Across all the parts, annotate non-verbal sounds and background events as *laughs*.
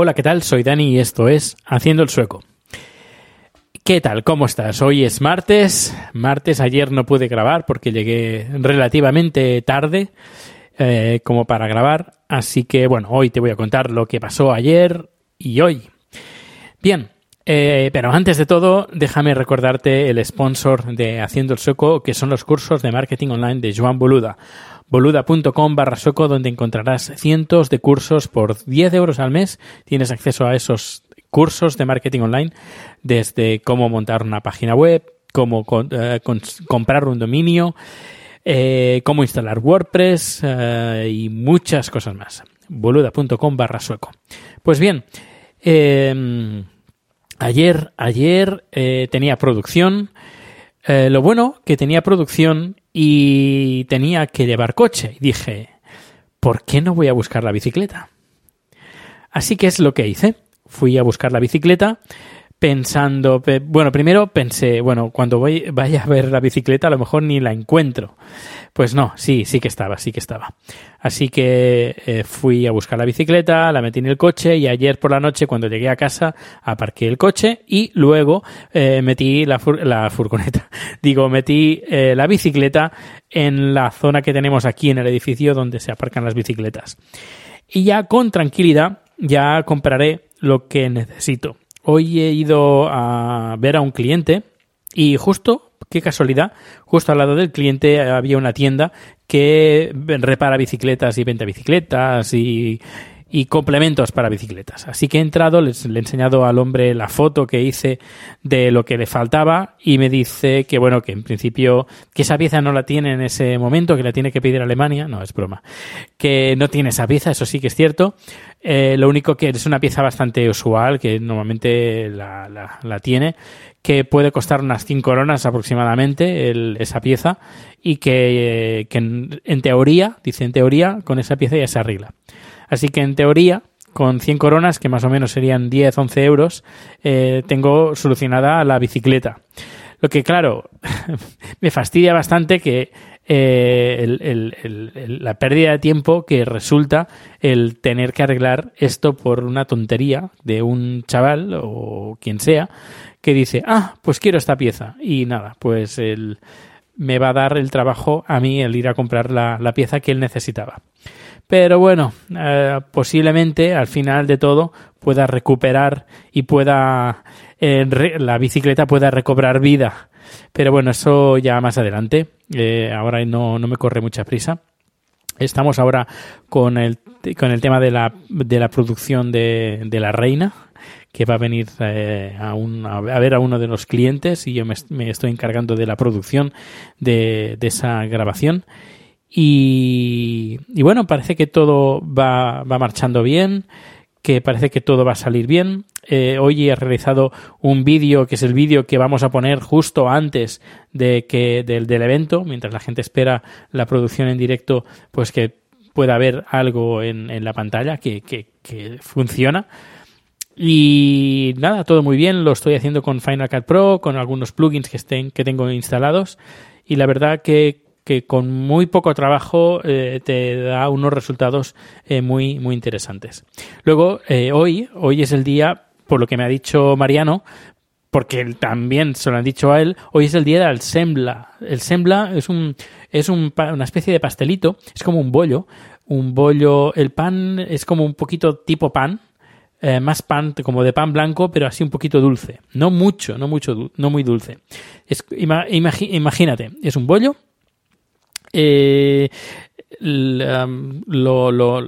Hola, ¿qué tal? Soy Dani y esto es Haciendo el Sueco. ¿Qué tal? ¿Cómo estás? Hoy es martes. Martes, ayer no pude grabar porque llegué relativamente tarde eh, como para grabar. Así que bueno, hoy te voy a contar lo que pasó ayer y hoy. Bien, eh, pero antes de todo, déjame recordarte el sponsor de Haciendo el Sueco, que son los cursos de marketing online de Joan Boluda. boluda.com barra sueco, donde encontrarás cientos de cursos por 10 euros al mes. Tienes acceso a esos cursos de marketing online, desde cómo montar una página web, cómo eh, comprar un dominio, eh, cómo instalar WordPress eh, y muchas cosas más. boluda.com barra sueco. Pues bien, eh, ayer, ayer tenía producción. Eh, lo bueno que tenía producción y tenía que llevar coche. Y dije, ¿por qué no voy a buscar la bicicleta? Así que es lo que hice. Fui a buscar la bicicleta pensando, pe- bueno, primero pensé, bueno, cuando voy, vaya a ver la bicicleta a lo mejor ni la encuentro. Pues no, sí, sí que estaba, sí que estaba. Así que eh, fui a buscar la bicicleta, la metí en el coche y ayer por la noche cuando llegué a casa aparqué el coche y luego eh, metí la, fur- la furgoneta, *laughs* digo, metí eh, la bicicleta en la zona que tenemos aquí en el edificio donde se aparcan las bicicletas. Y ya con tranquilidad ya compraré lo que necesito. Hoy he ido a ver a un cliente y justo, qué casualidad, justo al lado del cliente había una tienda que repara bicicletas y vende bicicletas y, y complementos para bicicletas. Así que he entrado, les, le he enseñado al hombre la foto que hice de lo que le faltaba y me dice que bueno, que en principio que esa pieza no la tiene en ese momento, que la tiene que pedir a Alemania, no es broma, que no tiene esa pieza, eso sí que es cierto. Eh, lo único que es una pieza bastante usual, que normalmente la, la- la tiene, que puede costar unas 5 coronas aproximadamente el- esa pieza y que, eh, que en, en teoría, dice en teoría, con esa pieza ya se arregla. Así que en teoría, con 100 coronas, que más o menos serían 10, 11 euros, eh, tengo solucionada la bicicleta. Lo que, claro, *laughs* me fastidia bastante que eh, la pérdida de tiempo que resulta el tener que arreglar esto por una tontería de un chaval o quien sea que dice, ah, pues quiero esta pieza. Y nada, pues el, me va a dar el trabajo a mí el ir a comprar la, la pieza que él necesitaba. Pero bueno, eh, posiblemente al final de todo pueda recuperar y pueda eh, re- la bicicleta pueda recobrar vida. Pero bueno, eso ya más adelante. Eh, ahora no, no me corre mucha prisa. Estamos ahora con el, con el tema de la, de la producción de, de la reina, que va a venir eh, a, un- a ver a uno de los clientes y yo me, estoy encargando de la producción de, de esa grabación. Y, y bueno, parece que todo va, va marchando bien, que parece que todo va a salir bien. Eh, hoy he realizado un vídeo que es el vídeo que vamos a poner justo antes de que del, del evento, mientras la gente espera la producción en directo, pues que pueda haber algo en, en la pantalla que, que, que funciona. Y nada, todo muy bien, lo estoy haciendo con Final Cut Pro, con algunos plugins que, estén, que tengo instalados y la verdad que, que con muy poco trabajo eh, te da unos resultados eh, muy, muy interesantes. Luego, eh, hoy, hoy es el día, por lo que me ha dicho Mariano, porque él también se lo han dicho a él, hoy es el día del sembla. El sembla es un es un una especie de pastelito, es como un bollo, un bollo, el pan es como un poquito tipo pan, eh, más pan, como de pan blanco, pero así un poquito dulce. No mucho, no mucho, no muy dulce. Es- imagínate, es un bollo. eh, lo,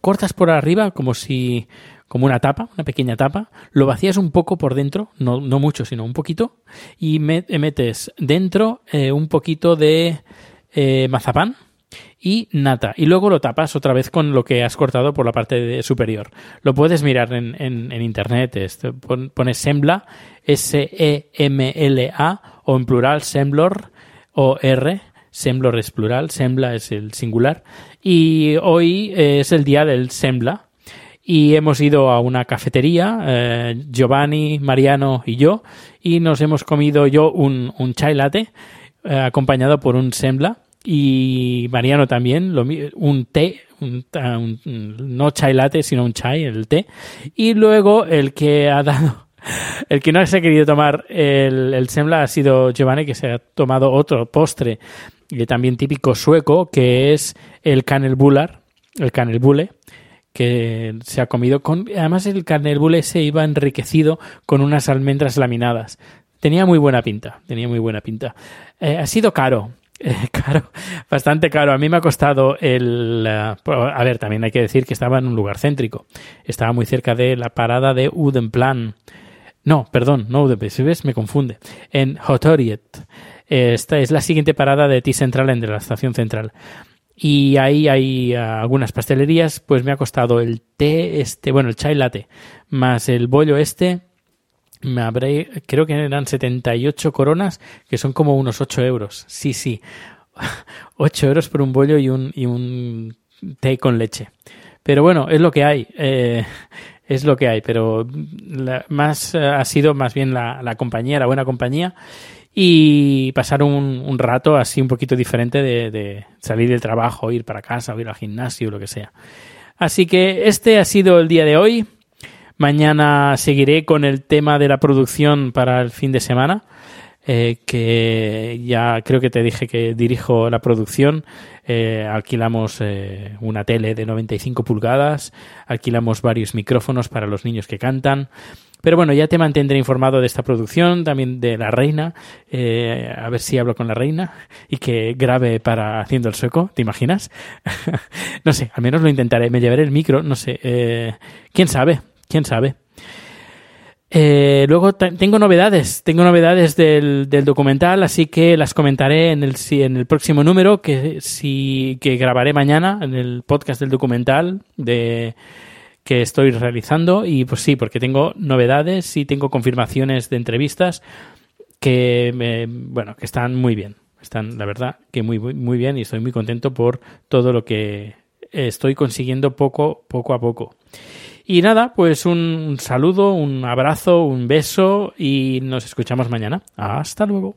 cortas por arriba como si como una tapa, una pequeña tapa, lo vacías un poco por dentro, no, no mucho, sino un poquito, y me- metes dentro eh, un poquito de eh, mazapán y nata, y luego lo tapas otra vez con lo que has cortado por la parte superior. Lo puedes mirar en, en- internet, pon- pones Sembla, S-E-M-L-A, o en plural Semblor, o R, Semblor es plural, Sembla es el singular, y hoy es el día del Sembla, y hemos ido a una cafetería, eh, Giovanni, Mariano y yo, y nos hemos comido yo un, un chai latte eh, acompañado por un sembla y Mariano también, lo un té, un, no chai latte, sino un chai, el té, y luego el que ha dado, *laughs* el que no se ha querido tomar el, el sembla ha sido Giovanni, que se ha tomado otro postre, eh, también típico sueco, que es el canelbular, el canelbule, que se ha comido con además el carnelbule se iba enriquecido con unas almendras laminadas. Tenía muy buena pinta tenía muy buena pinta. Eh, ha sido caro eh, *laughs* caro bastante caro a mí me ha costado el eh, a ver también hay que decir que estaba en un lugar céntrico estaba muy cerca de la parada de Udenplan no, perdón, no UDP, si ves, me confunde. En Hotoriet. Eh, Esta es la siguiente parada de T-Central en de la estación central. Y ahí hay ah, algunas pastelerías, pues me ha costado el té, este, bueno, el chai latte, más el bollo este, me habré, creo que eran 78 coronas, que son como unos 8 euros. Sí, sí. *laughs* 8 euros por un bollo y un, y un té con leche. Pero bueno, es lo que hay. eh, es lo que hay. Pero la- más ha sido más bien la, la compañía, la buena compañía. Y pasar un, un rato así un poquito diferente de, de salir del trabajo, ir para casa, o ir al gimnasio, lo que sea. Así que este ha sido el día de hoy. Mañana seguiré con el tema de la producción para el fin de semana, eh, que ya creo que te dije que dirijo la producción. Eh, alquilamos eh, una tele de 95 pulgadas, alquilamos varios micrófonos para los niños que cantan. Pero bueno, ya te mantendré informado de esta producción, también de la reina, eh, a ver si hablo con la reina y que grabe para haciendo el sueco, ¿te imaginas? *laughs* no sé, al menos lo intentaré, me llevaré el micro, no sé, eh, quién sabe, quién sabe. Eh, luego tengo novedades, tengo novedades del, del documental, así que las comentaré en el, en el próximo número que, si, que grabaré mañana en el podcast del documental de que estoy realizando y pues sí, porque tengo novedades y tengo confirmaciones de entrevistas que me- bueno, que están muy bien. Están, la verdad, que muy muy muy bien y estoy muy contento por todo lo que estoy consiguiendo poco poco a poco. Y nada, pues un, saludo, un abrazo, un beso y nos escuchamos mañana. Hasta luego.